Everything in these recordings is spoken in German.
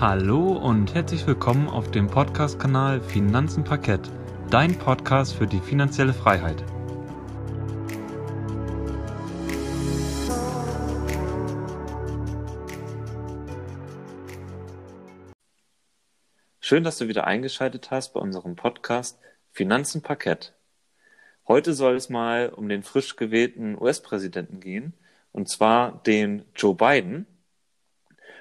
Hallo und herzlich willkommen auf dem Podcast-Kanal Finanzen Parkett, dein Podcast für die finanzielle Freiheit. Schön, dass du wieder eingeschaltet hast bei unserem Podcast Finanzen Parkett. Heute soll es mal um den frisch gewählten US-Präsidenten gehen, und zwar den Joe Biden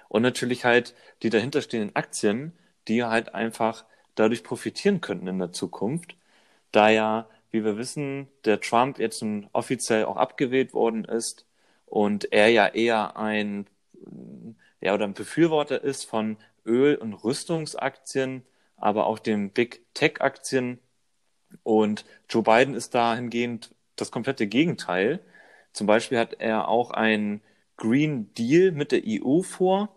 und natürlich halt die dahinterstehenden Aktien, die halt einfach dadurch profitieren könnten in der Zukunft, da ja, wie wir wissen, der Trump jetzt offiziell auch abgewählt worden ist und er ja eher ein ja oder ein Befürworter ist von Öl- und Rüstungsaktien, aber auch den Big Tech Aktien und Joe Biden ist dahingehend das komplette Gegenteil. Zum Beispiel hat er auch einen Green Deal mit der EU vor,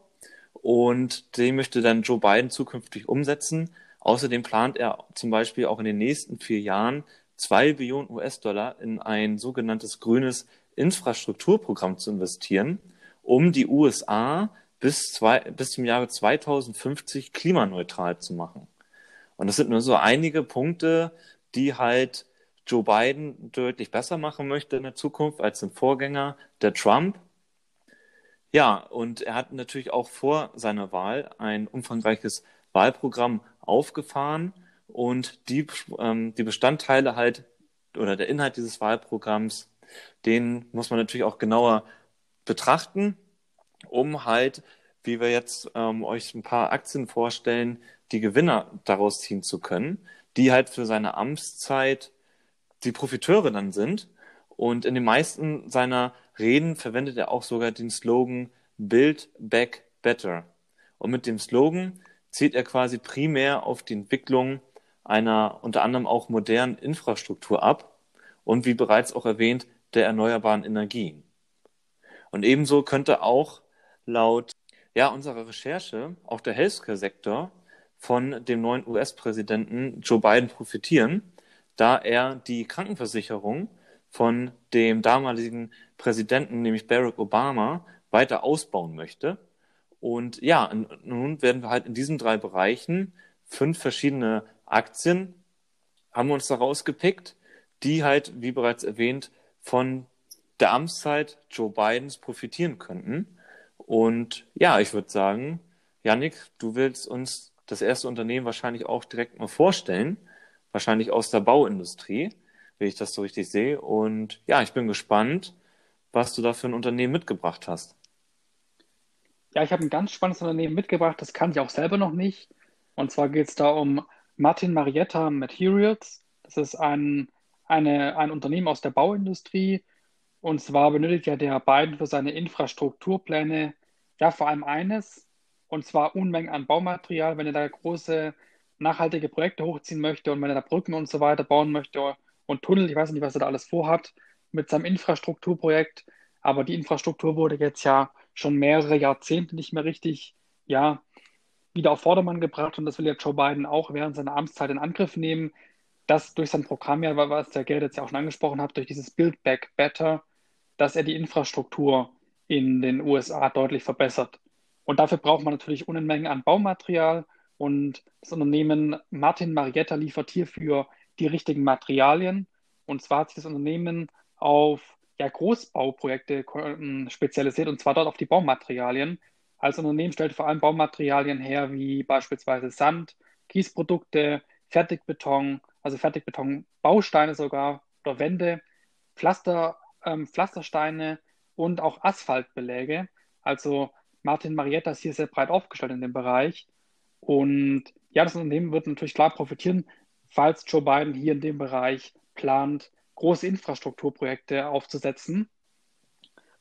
und den möchte dann Joe Biden zukünftig umsetzen. Außerdem plant er zum Beispiel auch in den nächsten vier Jahren zwei Billionen US-Dollar in ein sogenanntes grünes Infrastrukturprogramm zu investieren, um die USA bis, zwei, bis zum Jahre 2050 klimaneutral zu machen. Und das sind nur so einige Punkte, die halt Joe Biden deutlich besser machen möchte in der Zukunft als sein Vorgänger, der Trump. Ja, und er hat natürlich auch vor seiner Wahl ein umfangreiches Wahlprogramm aufgefahren und die, ähm, die Bestandteile halt oder der Inhalt dieses Wahlprogramms, den muss man natürlich auch genauer betrachten, um halt, wie wir jetzt ähm, euch ein paar Aktien vorstellen, die Gewinner daraus ziehen zu können, die halt für seine Amtszeit die Profiteure dann sind. Und in den meisten seiner Reden verwendet er auch sogar den Slogan Build Back Better. Und mit dem Slogan zielt er quasi primär auf die Entwicklung einer unter anderem auch modernen Infrastruktur ab und wie bereits auch erwähnt, der erneuerbaren Energien. Und ebenso könnte auch laut ja, unserer Recherche auch der Healthcare-Sektor von dem neuen US-Präsidenten Joe Biden profitieren, da er die Krankenversicherung von dem damaligen Präsidenten, nämlich Barack Obama, weiter ausbauen möchte. Und ja, nun werden wir halt in diesen drei Bereichen fünf verschiedene Aktien haben wir uns da rausgepickt, die halt, wie bereits erwähnt, von der Amtszeit Joe Bidens profitieren könnten. Und ja, ich würde sagen, Yannick, du willst uns das erste Unternehmen wahrscheinlich auch direkt mal vorstellen, wahrscheinlich aus der Bauindustrie, wenn ich das so richtig sehe. Und ja, ich bin gespannt, was du da für ein Unternehmen mitgebracht hast. Ja, ich habe ein ganz spannendes Unternehmen mitgebracht, das kann ich auch selber noch nicht. Und zwar geht es da um Martin Marietta Materials. Das ist ein, eine, ein Unternehmen aus der Bauindustrie. Und zwar benötigt ja der Biden für seine Infrastrukturpläne ja vor allem eines, und zwar Unmengen an Baumaterial, wenn er da große nachhaltige Projekte hochziehen möchte und wenn er da Brücken und so weiter bauen möchte und Tunnel, ich weiß nicht, was er da alles vorhat mit seinem Infrastrukturprojekt. Aber die Infrastruktur wurde jetzt ja schon mehrere Jahrzehnte nicht mehr richtig, ja, wieder auf Vordermann gebracht und das will ja Joe Biden auch während seiner Amtszeit in Angriff nehmen. Das durch sein Programm ja, was der Gerd jetzt ja auch schon angesprochen hat, durch dieses Build Back Better, dass er die Infrastruktur in den USA deutlich verbessert. Und dafür braucht man natürlich Unmengen an Baumaterial und das Unternehmen Martin Marietta liefert hierfür die richtigen Materialien. Und zwar hat sich das Unternehmen auf ja, Großbauprojekte ähm, spezialisiert und zwar dort auf die Baumaterialien. Als Unternehmen stellt vor allem Baumaterialien her, wie beispielsweise Sand, Kiesprodukte, Fertigbeton, also Fertigbeton-Bausteine sogar oder Wände, Pflaster, ähm, Pflastersteine und auch Asphaltbeläge. Also Martin Marietta ist hier sehr breit aufgestellt in dem Bereich. Und ja, das Unternehmen wird natürlich klar profitieren, falls Joe Biden hier in dem Bereich plant, große Infrastrukturprojekte aufzusetzen.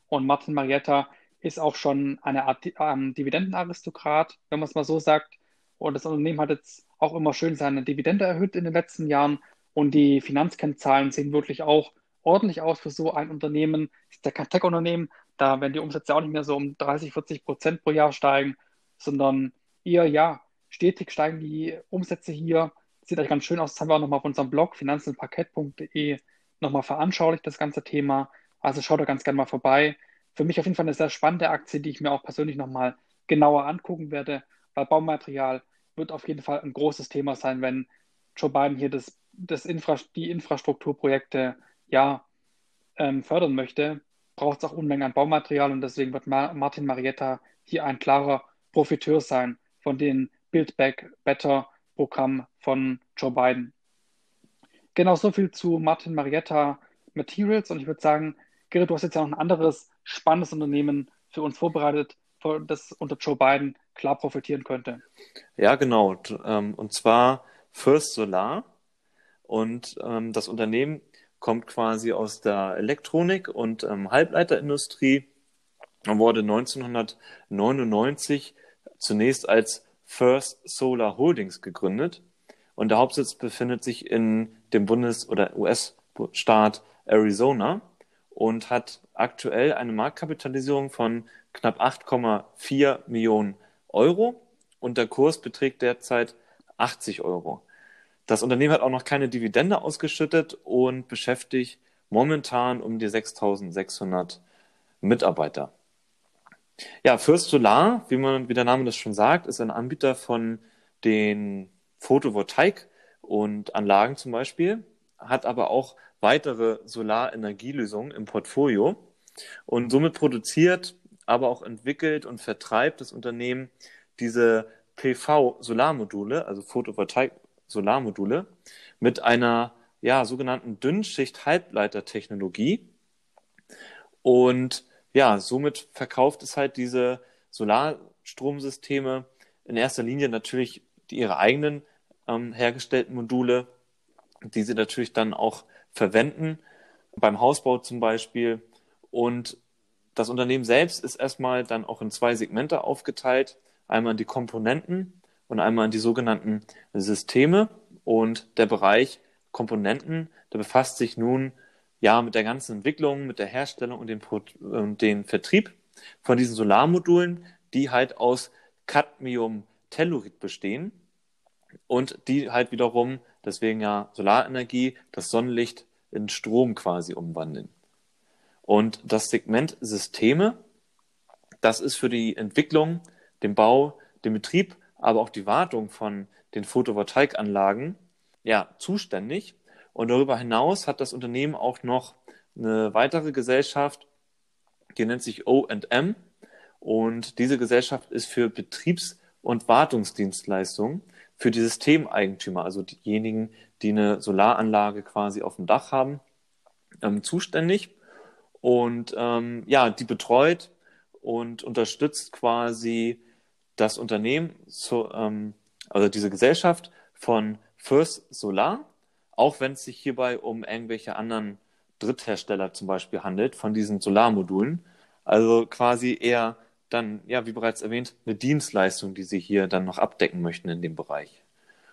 Und Martin Marietta ist auch schon eine Art ähm, Dividendenaristokrat, wenn man es mal so sagt. Und das Unternehmen hat jetzt auch immer schön seine Dividende erhöht in den letzten Jahren. Und die Finanzkennzahlen sehen wirklich auch ordentlich aus für so ein Unternehmen. Ist ja kein Tech-Unternehmen, da werden die Umsätze auch nicht mehr so um 30, 40 Prozent pro Jahr steigen, sondern eher, ja, stetig steigen die Umsätze hier. Sieht euch ganz schön aus. Das haben wir auch nochmal auf unserem Blog finanzenparkett.de nochmal veranschaulicht, das ganze Thema. Also schaut da ganz gerne mal vorbei. Für mich auf jeden Fall eine sehr spannende Aktie, die ich mir auch persönlich nochmal genauer angucken werde. weil Baumaterial wird auf jeden Fall ein großes Thema sein, wenn Joe Biden hier das, das Infra die Infrastrukturprojekte ja ähm, fördern möchte, braucht es auch Unmengen an Baumaterial und deswegen wird Ma Martin Marietta hier ein klarer Profiteur sein von den Build Back Better Programm von Joe Biden. Genau so viel zu Martin Marietta Materials und ich würde sagen, Gerrit, du hast jetzt ja noch ein anderes spannendes Unternehmen für uns vorbereitet, das unter Joe Biden klar profitieren könnte. Ja, genau. Ähm, und zwar First Solar. Und ähm, das Unternehmen kommt quasi aus der Elektronik und ähm, Halbleiterindustrie und wurde 1999 zunächst als First Solar Holdings gegründet. Und der Hauptsitz befindet sich in dem Bundes- oder US-Staat Arizona und hat aktuell eine Marktkapitalisierung von knapp 8,4 Millionen Euro und der Kurs beträgt derzeit 80 Euro. Das Unternehmen hat auch noch keine Dividende ausgeschüttet und beschäftigt momentan um die 6600 Mitarbeiter. Ja, First Solar, wie man, wie der Name das schon sagt, ist ein Anbieter von den Photovoltaik und Anlagen zum Beispiel, hat aber auch weitere Solarenergielösungen im Portfolio und somit produziert, aber auch entwickelt und vertreibt das Unternehmen diese PV-Solarmodule, also Photovoltaik-Solarmodule, mit einer ja, sogenannten Dünnschicht-Halbleitertechnologie. Und ja, somit verkauft es halt diese Solarstromsysteme in erster Linie natürlich ihre eigenen ähm, hergestellten Module, die sie natürlich dann auch verwenden, beim Hausbau zum Beispiel. Und das Unternehmen selbst ist erstmal dann auch in zwei Segmente aufgeteilt. Einmal in die Komponenten und einmal in die sogenannten Systeme. Und der Bereich Komponenten, der befasst sich nun ja mit der ganzen Entwicklung, mit der Herstellung und dem, und dem Vertrieb von diesen Solarmodulen, die halt aus Cadmium-Tellurid bestehen und die halt wiederum, deswegen ja Solarenergie, das Sonnenlicht in Strom quasi umwandeln. Und das Segment Systeme, das ist für die Entwicklung, den Bau, den Betrieb, aber auch die Wartung von den Photovoltaikanlagen ja, zuständig. Und darüber hinaus hat das Unternehmen auch noch eine weitere Gesellschaft, die nennt sich OM. Und diese Gesellschaft ist für Betriebs- und Wartungsdienstleistungen für die Systemeigentümer, also diejenigen, die eine Solaranlage quasi auf dem Dach haben, ähm, zuständig. Und ähm, ja, die betreut und unterstützt quasi das Unternehmen, so, ähm, also diese Gesellschaft von First Solar, auch wenn es sich hierbei um irgendwelche anderen Dritthersteller zum Beispiel handelt von diesen Solarmodulen. Also quasi eher dann, ja, wie bereits erwähnt, eine Dienstleistung, die Sie hier dann noch abdecken möchten in dem Bereich.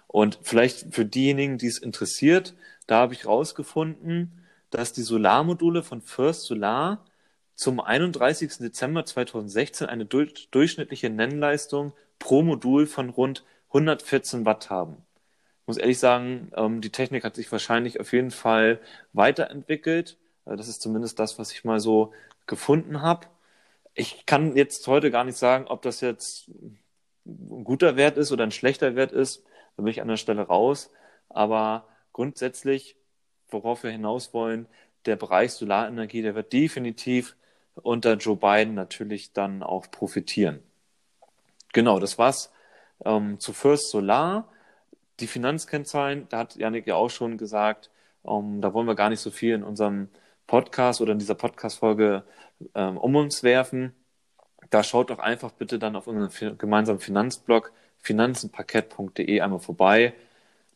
Und vielleicht für diejenigen, die es interessiert, da habe ich rausgefunden, dass die Solarmodule von First Solar zum 31. Dezember 2016 eine durchschnittliche Nennleistung pro Modul von rund 114 Watt haben. Muss ehrlich sagen, ähm, die Technik hat sich wahrscheinlich auf jeden Fall weiterentwickelt. Äh, das ist zumindest das, was ich mal so gefunden habe ich kann jetzt heute gar nicht sagen, ob das jetzt ein guter Wert ist oder ein schlechter Wert ist. Da bin ich an der Stelle raus. Aber grundsätzlich, worauf wir hinaus wollen, der Bereich Solarenergie, der wird definitiv unter Joe Biden natürlich dann auch profitieren. Genau, das war's ähm, zu First Solar. Die Finanzkennzahlen, da hat Janik ja auch schon gesagt, ähm, da wollen wir gar nicht so viel in unserem Podcast oder in dieser Podcast-Folge ähm, um uns werfen. Da schaut doch einfach bitte dann auf unseren gemeinsamen Finanzblog finanzenparkett.de einmal vorbei.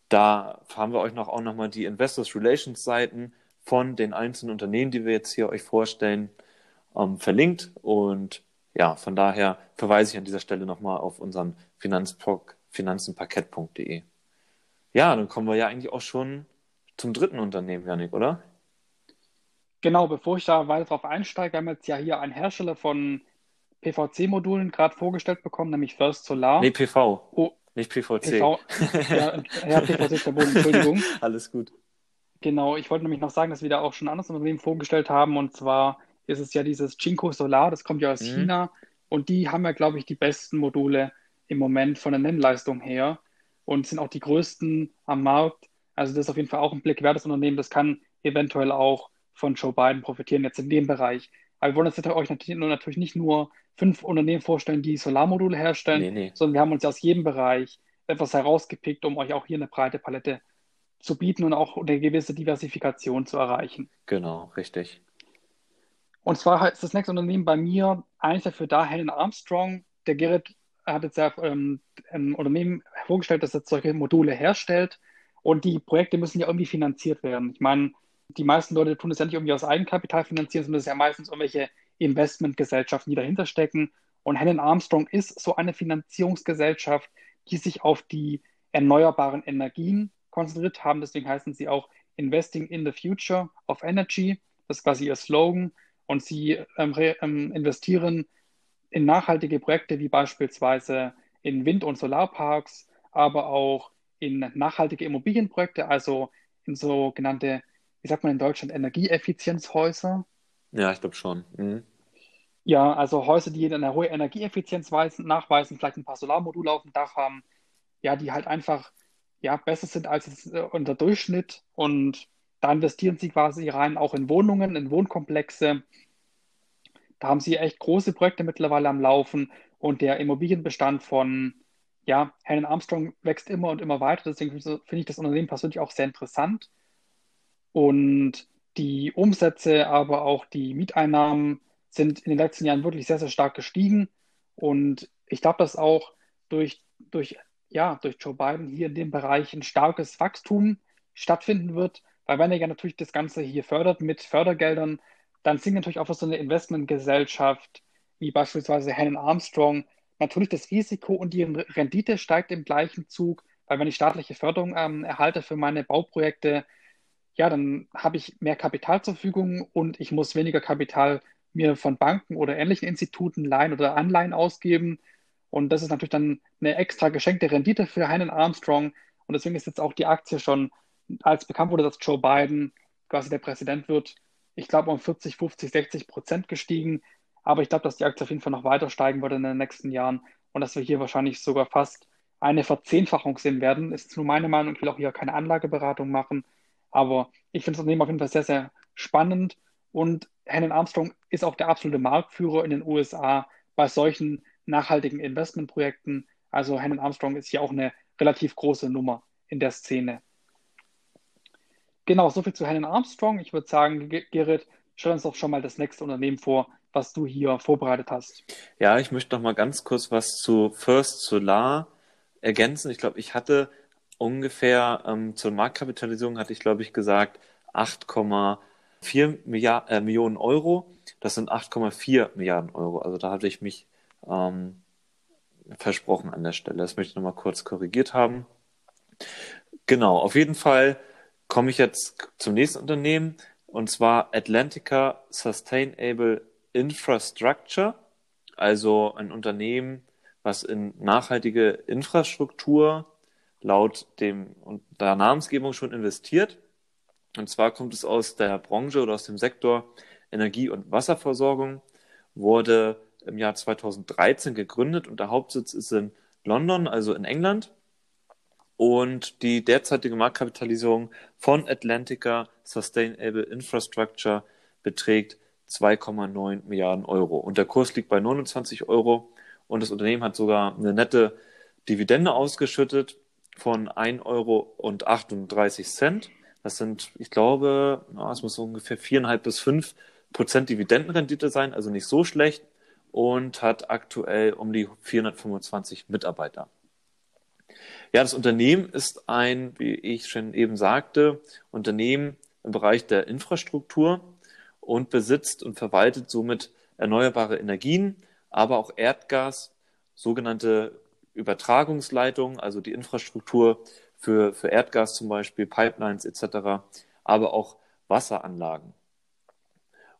Da haben wir euch noch auch nochmal die Investors Relations Seiten von den einzelnen Unternehmen, die wir jetzt hier euch vorstellen, ähm, verlinkt. Und ja, von daher verweise ich an dieser Stelle nochmal auf unseren Finanzblog finanzenparkett.de. Ja, dann kommen wir ja eigentlich auch schon zum dritten Unternehmen, Janik, oder? Genau, bevor ich da weiter drauf einsteige, wir haben jetzt ja hier einen Hersteller von PVC-Modulen gerade vorgestellt bekommen, nämlich First Solar. Nee, PV. Oh, nicht PVC. PV. Ja, ja, PVC ist verboten, Entschuldigung. Alles gut. Genau, ich wollte nämlich noch sagen, dass wir da auch schon ein anderes Unternehmen vorgestellt haben und zwar ist es ja dieses Jinko Solar, das kommt ja aus mhm. China und die haben ja, glaube ich, die besten Module im Moment von der Nennleistung her und sind auch die größten am Markt. Also das ist auf jeden Fall auch ein Blick wert, das Unternehmen. Das kann eventuell auch von Joe Biden profitieren, jetzt in dem Bereich. Aber wir wollen jetzt euch natürlich, natürlich nicht nur fünf Unternehmen vorstellen, die Solarmodule herstellen, nee, nee. sondern wir haben uns aus jedem Bereich etwas herausgepickt, um euch auch hier eine breite Palette zu bieten und auch eine gewisse Diversifikation zu erreichen. Genau, richtig. Und zwar ist das nächste Unternehmen bei mir eigentlich dafür da, Helen Armstrong. Der Gerrit hat jetzt ja ähm, ein Unternehmen vorgestellt, das jetzt solche Module herstellt. Und die Projekte müssen ja irgendwie finanziert werden. Ich meine, die meisten Leute tun das ja nicht irgendwie aus Eigenkapital finanzieren, sondern es ist ja meistens irgendwelche Investmentgesellschaften, die dahinter stecken. Und Helen Armstrong ist so eine Finanzierungsgesellschaft, die sich auf die erneuerbaren Energien konzentriert haben. Deswegen heißen sie auch Investing in the Future of Energy. Das ist quasi ihr Slogan. Und sie ähm, ähm, investieren in nachhaltige Projekte wie beispielsweise in Wind- und Solarparks, aber auch in nachhaltige Immobilienprojekte, also in sogenannte, wie sagt man in Deutschland, Energieeffizienzhäuser. Ja, ich glaube schon. Mhm. Ja, also Häuser, die eine hohe Energieeffizienz weisen, nachweisen, vielleicht ein paar Solarmodule auf dem Dach haben, ja, die halt einfach ja, besser sind als äh, unter Durchschnitt. Und da investieren sie quasi rein auch in Wohnungen, in Wohnkomplexe. Da haben sie echt große Projekte mittlerweile am Laufen und der Immobilienbestand von ja, Helen Armstrong wächst immer und immer weiter. Deswegen finde ich das Unternehmen persönlich auch sehr interessant. Und die Umsätze, aber auch die Mieteinnahmen sind in den letzten Jahren wirklich sehr, sehr stark gestiegen. Und ich glaube, dass auch durch, durch, ja, durch Joe Biden hier in dem Bereich ein starkes Wachstum stattfinden wird. Weil wenn er ja natürlich das Ganze hier fördert mit Fördergeldern, dann sinkt natürlich auch für so eine Investmentgesellschaft wie beispielsweise Helen Armstrong natürlich das Risiko und die Rendite steigt im gleichen Zug, weil wenn ich staatliche Förderung ähm, erhalte für meine Bauprojekte, ja, dann habe ich mehr Kapital zur Verfügung und ich muss weniger Kapital mir von Banken oder ähnlichen Instituten leihen oder Anleihen ausgeben. Und das ist natürlich dann eine extra geschenkte Rendite für Helen Armstrong. Und deswegen ist jetzt auch die Aktie schon, als bekannt wurde, dass Joe Biden quasi der Präsident wird, ich glaube, um 40, 50, 60 Prozent gestiegen. Aber ich glaube, dass die Aktie auf jeden Fall noch weiter steigen wird in den nächsten Jahren und dass wir hier wahrscheinlich sogar fast eine Verzehnfachung sehen werden. Ist nur meine Meinung. Ich will auch hier keine Anlageberatung machen. Aber ich finde das Unternehmen auf jeden Fall sehr, sehr spannend. Und Helen Armstrong ist auch der absolute Marktführer in den USA bei solchen nachhaltigen Investmentprojekten. Also Helen Armstrong ist hier auch eine relativ große Nummer in der Szene. Genau, soviel zu Helen Armstrong. Ich würde sagen, Gerrit, stell uns doch schon mal das nächste Unternehmen vor, was du hier vorbereitet hast. Ja, ich möchte noch mal ganz kurz was zu First Solar ergänzen. Ich glaube, ich hatte ungefähr ähm, zur Marktkapitalisierung hatte ich, glaube ich, gesagt 8,4 Milliard, äh, Millionen Euro. Das sind 8,4 Milliarden Euro. Also da hatte ich mich ähm, versprochen an der Stelle. Das möchte ich noch mal kurz korrigiert haben. Genau, auf jeden Fall komme ich jetzt zum nächsten Unternehmen und zwar Atlantica Sustainable Infrastructure, also ein Unternehmen, was in nachhaltige Infrastruktur laut dem der Namensgebung schon investiert. Und zwar kommt es aus der Branche oder aus dem Sektor Energie- und Wasserversorgung, wurde im Jahr 2013 gegründet und der Hauptsitz ist in London, also in England. Und die derzeitige Marktkapitalisierung von Atlantica Sustainable Infrastructure beträgt 2,9 Milliarden Euro. Und der Kurs liegt bei 29 Euro. Und das Unternehmen hat sogar eine nette Dividende ausgeschüttet von 1,38 Euro. Das sind, ich glaube, es muss ungefähr 4,5 bis 5 Prozent Dividendenrendite sein, also nicht so schlecht. Und hat aktuell um die 425 Mitarbeiter. Ja, das Unternehmen ist ein, wie ich schon eben sagte, Unternehmen im Bereich der Infrastruktur und besitzt und verwaltet somit erneuerbare Energien, aber auch Erdgas, sogenannte Übertragungsleitungen, also die Infrastruktur für, für Erdgas zum Beispiel, Pipelines etc., aber auch Wasseranlagen.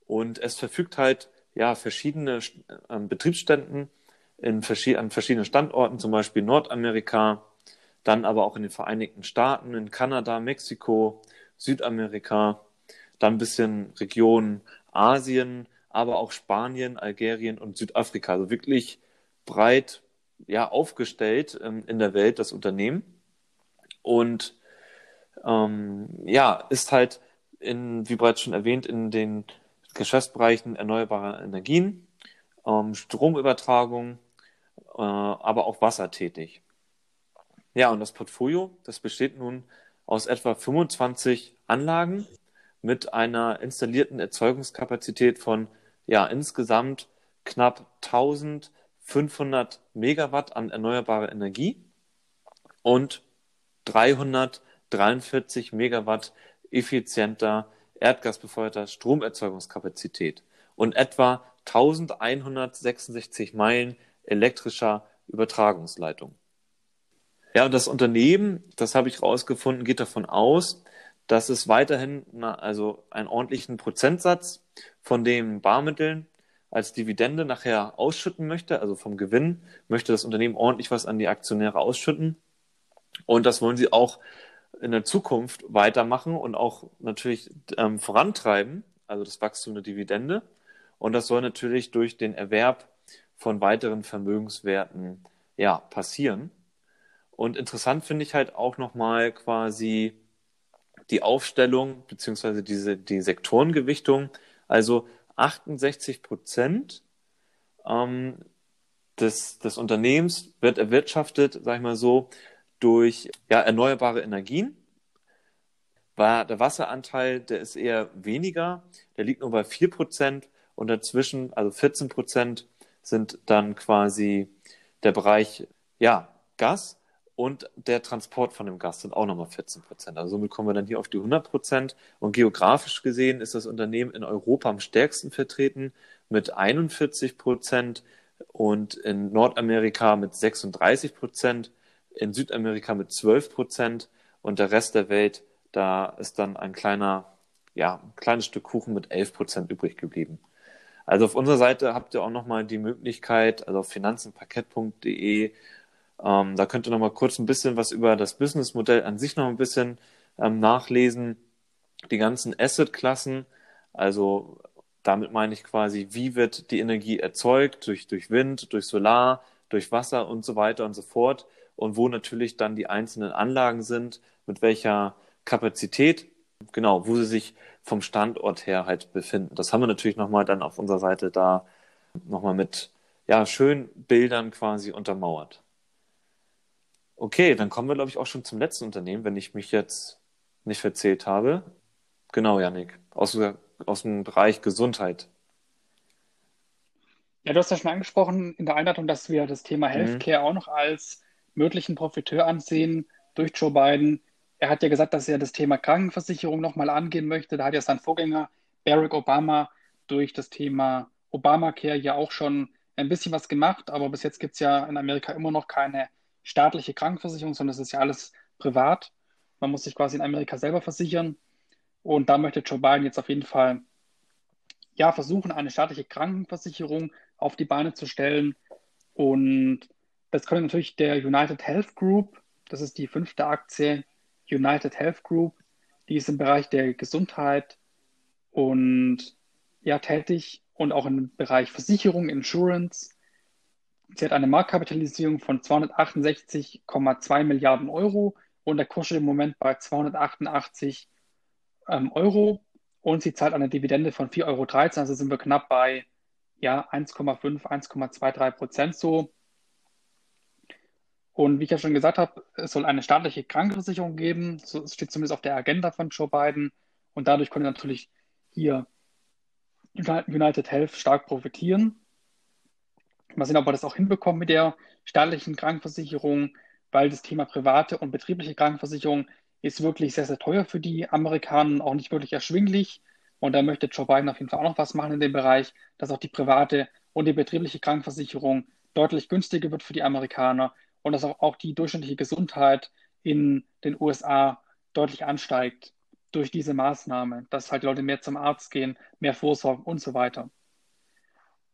Und es verfügt halt ja verschiedene äh, Betriebsständen in an verschiedenen Standorten, zum Beispiel Nordamerika, dann aber auch in den Vereinigten Staaten, in Kanada, Mexiko, Südamerika, dann ein bisschen Region Asien, aber auch Spanien, Algerien und Südafrika. Also wirklich breit ja, aufgestellt ähm, in der Welt, das Unternehmen. Und ähm, ja, ist halt in, wie bereits schon erwähnt, in den Geschäftsbereichen erneuerbare Energien, ähm, Stromübertragung, äh, aber auch Wasser tätig. Ja, und das Portfolio, das besteht nun aus etwa 25 Anlagen mit einer installierten Erzeugungskapazität von ja, insgesamt knapp 1500 Megawatt an erneuerbare Energie und 343 Megawatt effizienter erdgasbefeuerter Stromerzeugungskapazität und etwa 1166 Meilen elektrischer Übertragungsleitung. Ja, und das Unternehmen, das habe ich rausgefunden, geht davon aus, dass es weiterhin na, also einen ordentlichen Prozentsatz von den Barmitteln als Dividende nachher ausschütten möchte, also vom Gewinn, möchte das Unternehmen ordentlich was an die Aktionäre ausschütten. Und das wollen sie auch in der Zukunft weitermachen und auch natürlich ähm, vorantreiben, also das Wachstum der Dividende. Und das soll natürlich durch den Erwerb von weiteren Vermögenswerten ja, passieren. Und interessant finde ich halt auch nochmal quasi die Aufstellung beziehungsweise diese, die Sektorengewichtung. Also 68 Prozent ähm, des, des Unternehmens wird erwirtschaftet, sag ich mal so, durch ja, erneuerbare Energien. War der Wasseranteil, der ist eher weniger, der liegt nur bei 4 Prozent und dazwischen, also 14 Prozent, sind dann quasi der Bereich ja, Gas und der Transport von dem Gas sind auch nochmal 14 Prozent. Also somit kommen wir dann hier auf die 100 Prozent. Und geografisch gesehen ist das Unternehmen in Europa am stärksten vertreten mit 41 Prozent und in Nordamerika mit 36 Prozent, in Südamerika mit 12 Prozent und der Rest der Welt, da ist dann ein kleiner, ja, ein kleines Stück Kuchen mit 11 Prozent übrig geblieben. Also auf unserer Seite habt ihr auch nochmal die Möglichkeit, also auf finanzenparkett.de, ähm, da könnt ihr nochmal kurz ein bisschen was über das Businessmodell an sich noch ein bisschen ähm, nachlesen. Die ganzen Asset-Klassen, also damit meine ich quasi, wie wird die Energie erzeugt durch, durch Wind, durch Solar, durch Wasser und so weiter und so fort. Und wo natürlich dann die einzelnen Anlagen sind, mit welcher Kapazität, genau, wo sie sich vom Standort her halt befinden. Das haben wir natürlich nochmal dann auf unserer Seite da nochmal mit ja, schönen Bildern quasi untermauert. Okay, dann kommen wir, glaube ich, auch schon zum letzten Unternehmen, wenn ich mich jetzt nicht verzählt habe. Genau, Janik, aus, aus dem Bereich Gesundheit. Ja, du hast ja schon angesprochen in der Einleitung, dass wir das Thema mhm. Healthcare mhm. auch noch als möglichen Profiteur ansehen durch Joe Biden. Er hat ja gesagt, dass er das Thema Krankenversicherung nochmal angehen möchte. Da hat ja sein Vorgänger Barack Obama durch das Thema Obamacare ja auch schon ein bisschen was gemacht, aber bis jetzt gibt es ja in Amerika immer noch keine staatliche Krankenversicherung, sondern es ist ja alles privat. Man muss sich quasi in Amerika selber versichern. Und da möchte Joe Biden jetzt auf jeden Fall ja, versuchen, eine staatliche Krankenversicherung auf die Beine zu stellen. Und das könnte natürlich der United Health Group, das ist die fünfte Aktie, United Health Group. Die ist im Bereich der Gesundheit und ja tätig und auch im Bereich Versicherung, Insurance. Sie hat eine Marktkapitalisierung von 268,2 Milliarden Euro und der Kurs steht im Moment bei 288 ähm, Euro und sie zahlt eine Dividende von 4,13 Euro. Also sind wir knapp bei ja, 1,5, 1,23 Prozent so. Und wie ich ja schon gesagt habe, es soll eine staatliche Krankenversicherung geben. So steht zumindest auf der Agenda von Joe Biden. Und dadurch konnte natürlich hier United Health stark profitieren. Mal sehen, ob wir das auch hinbekommen mit der staatlichen Krankenversicherung, weil das Thema private und betriebliche Krankenversicherung ist wirklich sehr, sehr teuer für die Amerikaner und auch nicht wirklich erschwinglich. Und da möchte Joe Biden auf jeden Fall auch noch was machen in dem Bereich, dass auch die private und die betriebliche Krankenversicherung deutlich günstiger wird für die Amerikaner und dass auch, die durchschnittliche Gesundheit in den USA deutlich ansteigt durch diese Maßnahme, dass halt die Leute mehr zum Arzt gehen, mehr vorsorgen und so weiter.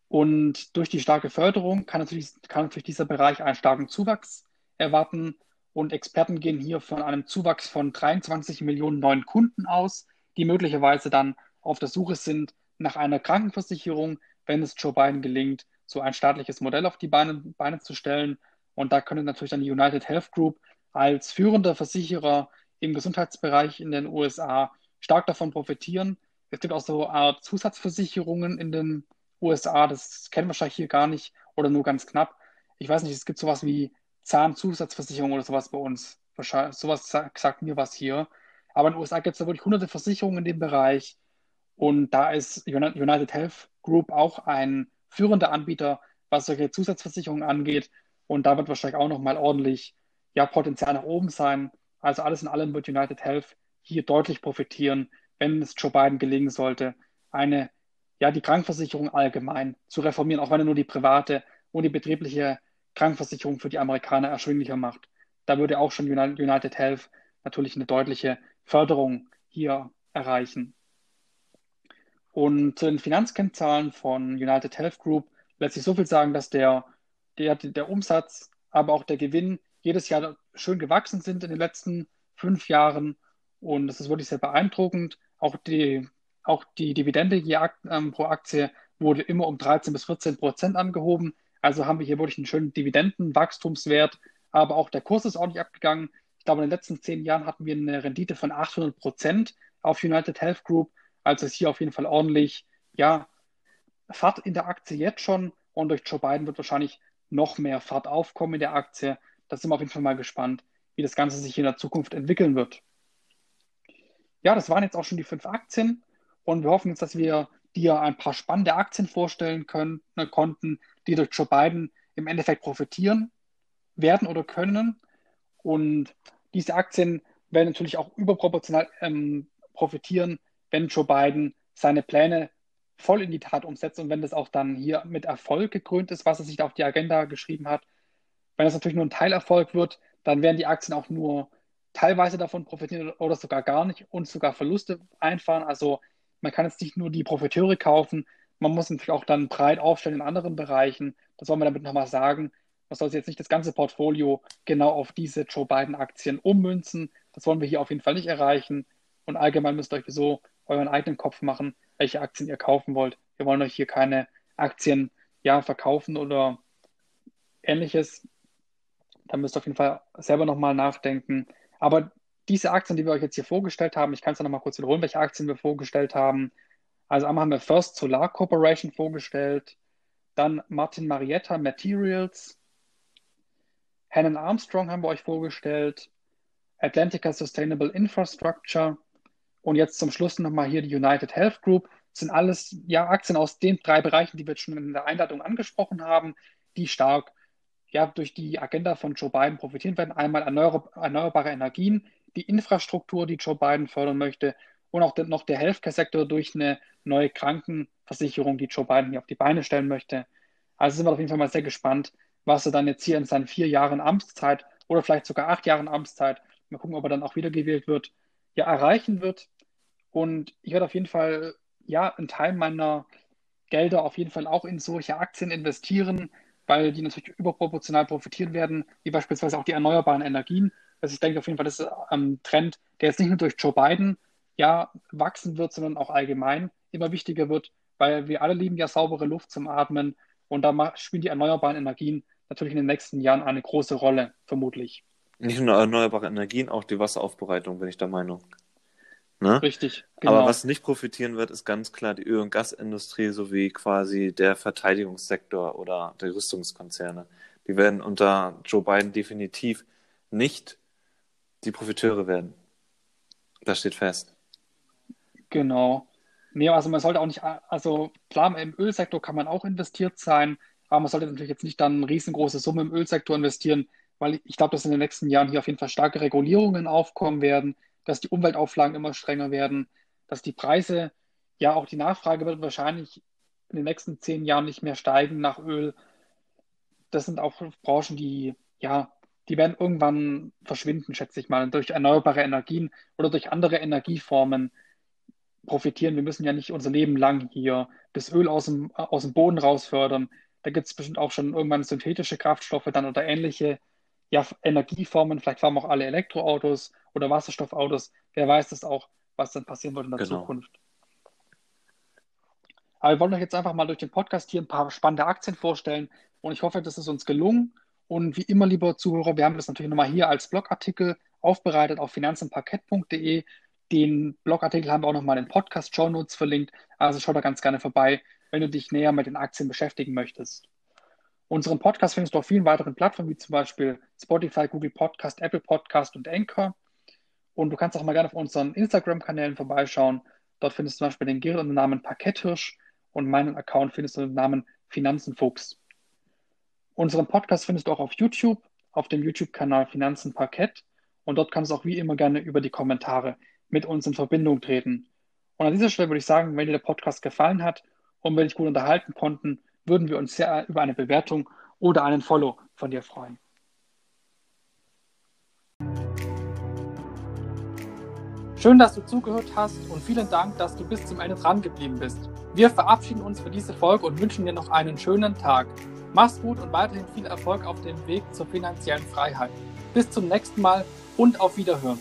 Und durch die starke Förderung kann natürlich, kann natürlich dieser Bereich einen starken Zuwachs erwarten. Und Experten gehen hier von einem Zuwachs von 23 Millionen neuen Kunden aus, die möglicherweise dann auf der Suche sind nach einer Krankenversicherung, wenn es Joe Biden gelingt, so ein staatliches Modell auf die Beine, Beine zu stellen Und da könnte natürlich dann die United Health Group als führender Versicherer im Gesundheitsbereich in den USA stark davon profitieren. Es gibt auch so Art Zusatzversicherungen in den USA, das kennen wir wahrscheinlich hier gar nicht oder nur ganz knapp. Ich weiß nicht, es gibt sowas wie Zahnzusatzversicherung oder sowas bei uns. Wahrscheinlich, sowas sagt mir was hier. Aber in den USA gibt es da wirklich hunderte Versicherungen in dem Bereich. Und da ist United Health Group auch ein führender Anbieter, was solche Zusatzversicherungen angeht. Und da wird wahrscheinlich auch nochmal ordentlich ja, Potenzial nach oben sein. Also alles in allem wird United Health hier deutlich profitieren, wenn es Joe Biden gelingen sollte, eine, ja, die Krankenversicherung allgemein zu reformieren, auch wenn er nur die private und die betriebliche Krankenversicherung für die Amerikaner erschwinglicher macht. Da würde auch schon United Health natürlich eine deutliche Förderung hier erreichen. Und zu den Finanzkennzahlen von United Health Group lässt sich so viel sagen, dass der, der, der Umsatz, aber auch der Gewinn jedes Jahr schön gewachsen sind in den letzten fünf Jahren. Und das ist wirklich sehr beeindruckend. Auch die, auch die Dividende je, ähm, pro Aktie wurde immer um 13 bis 14 Prozent angehoben. Also haben wir hier wirklich einen schönen Dividendenwachstumswert. Aber auch der Kurs ist ordentlich abgegangen. Ich glaube, in den letzten zehn Jahren hatten wir eine Rendite von 800 Prozent auf United Health Group. Also ist hier auf jeden Fall ordentlich, ja, Fahrt in der Aktie jetzt schon. Und durch Joe Biden wird wahrscheinlich noch mehr Fahrt aufkommen in der Aktie da sind wir auf jeden Fall mal gespannt, wie das Ganze sich in der Zukunft entwickeln wird. Ja, das waren jetzt auch schon die fünf Aktien und wir hoffen jetzt, dass wir dir ein paar spannende Aktien vorstellen können, ne, konnten, die durch Joe Biden im Endeffekt profitieren werden oder können. Und diese Aktien werden natürlich auch überproportional ähm, profitieren, wenn Joe Biden seine Pläne voll in die Tat umsetzt und wenn das auch dann hier mit Erfolg gekrönt ist, was er sich da auf die Agenda geschrieben hat, wenn das natürlich nur ein Teilerfolg wird, dann werden die Aktien auch nur teilweise davon profitieren oder sogar gar nicht und sogar Verluste einfahren. Also man kann jetzt nicht nur die Profiteure kaufen, man muss natürlich auch dann breit aufstellen in anderen Bereichen. Das wollen wir damit nochmal sagen. Man soll jetzt nicht das ganze Portfolio genau auf diese Joe Biden-Aktien ummünzen. Das wollen wir hier auf jeden Fall nicht erreichen. Und allgemein müsst ihr euch so euren eigenen Kopf machen, welche Aktien ihr kaufen wollt. Wir wollen euch hier keine Aktien ja, verkaufen oder ähnliches. Da müsst ihr auf jeden Fall selber nochmal nachdenken. Aber diese Aktien, die wir euch jetzt hier vorgestellt haben, ich kann es ja nochmal kurz wiederholen, welche Aktien wir vorgestellt haben. Also einmal haben wir First Solar Corporation vorgestellt, dann Martin Marietta Materials, Hannon Armstrong haben wir euch vorgestellt, Atlantica Sustainable Infrastructure und jetzt zum Schluss nochmal hier die United Health Group. Das sind alles ja, Aktien aus den drei Bereichen, die wir jetzt schon in der Einladung angesprochen haben, die stark ja, durch die Agenda von Joe Biden profitieren werden. Einmal erneuerbare Energien, die Infrastruktur, die Joe Biden fördern möchte und auch noch der Healthcare-Sektor durch eine neue Krankenversicherung, die Joe Biden hier auf die Beine stellen möchte. Also sind wir auf jeden Fall mal sehr gespannt, was er dann jetzt hier in seinen vier Jahren Amtszeit oder vielleicht sogar acht Jahren Amtszeit, mal gucken, ob er dann auch wiedergewählt wird, ja, erreichen wird. Und ich werde auf jeden Fall, ja, einen Teil meiner Gelder auf jeden Fall auch in solche Aktien investieren, weil die natürlich überproportional profitieren werden, wie beispielsweise auch die erneuerbaren Energien. Also ich denke auf jeden Fall, das ist ein Trend, der jetzt nicht nur durch Joe Biden ja wachsen wird, sondern auch allgemein immer wichtiger wird, weil wir alle lieben ja saubere Luft zum Atmen und da spielen die erneuerbaren Energien natürlich in den nächsten Jahren eine große Rolle, vermutlich. Nicht nur erneuerbare Energien, auch die Wasseraufbereitung, bin ich der Meinung. Ne? Richtig. Genau. Aber was nicht profitieren wird, ist ganz klar die Öl- und Gasindustrie sowie quasi der Verteidigungssektor oder die Rüstungskonzerne. Die werden unter Joe Biden definitiv nicht die Profiteure werden. Das steht fest. Genau. Nee, also man sollte auch nicht, also klar, im Ölsektor kann man auch investiert sein, aber man sollte natürlich jetzt nicht dann eine riesengroße Summe im Ölsektor investieren, weil ich glaube, dass in den nächsten Jahren hier auf jeden Fall starke Regulierungen aufkommen werden dass die Umweltauflagen immer strenger werden, dass die Preise, ja auch die Nachfrage wird wahrscheinlich in den nächsten zehn Jahren nicht mehr steigen nach Öl. Das sind auch Branchen, die, ja, die werden irgendwann verschwinden, schätze ich mal, durch erneuerbare Energien oder durch andere Energieformen profitieren. Wir müssen ja nicht unser Leben lang hier das Öl aus dem, aus dem Boden rausfördern. Da gibt es bestimmt auch schon irgendwann synthetische Kraftstoffe dann oder ähnliche ja, Energieformen. Vielleicht fahren auch alle Elektroautos oder Wasserstoffautos. Wer weiß das auch, was dann passieren wird in der genau. Zukunft. Aber wir wollen euch jetzt einfach mal durch den Podcast hier ein paar spannende Aktien vorstellen und ich hoffe, das ist uns gelungen Und wie immer, lieber Zuhörer, wir haben das natürlich nochmal hier als Blogartikel aufbereitet auf finanzenparkett.de. Den Blogartikel haben wir auch nochmal in den Podcast-Show Notes verlinkt. Also schau da ganz gerne vorbei, wenn du dich näher mit den Aktien beschäftigen möchtest. Unseren Podcast findest du auf vielen weiteren Plattformen, wie zum Beispiel Spotify, Google Podcast, Apple Podcast und Anchor. Und du kannst auch mal gerne auf unseren Instagram-Kanälen vorbeischauen. Dort findest du zum Beispiel den Gerrit unter dem Namen Parketthirsch und meinen Account findest du unter dem Namen Finanzenfuchs. Unseren Podcast findest du auch auf YouTube, auf dem YouTube-Kanal Finanzen Parkett. Und dort kannst du auch wie immer gerne über die Kommentare mit uns in Verbindung treten. Und an dieser Stelle würde ich sagen, wenn dir der Podcast gefallen hat und wir dich gut unterhalten konnten, würden wir uns sehr über eine Bewertung oder einen Follow von dir freuen. Schön, dass du zugehört hast und vielen Dank, dass du bis zum Ende dran geblieben bist. Wir verabschieden uns für diese Folge und wünschen dir noch einen schönen Tag. Mach's gut und weiterhin viel Erfolg auf dem Weg zur finanziellen Freiheit. Bis zum nächsten Mal und auf Wiederhören.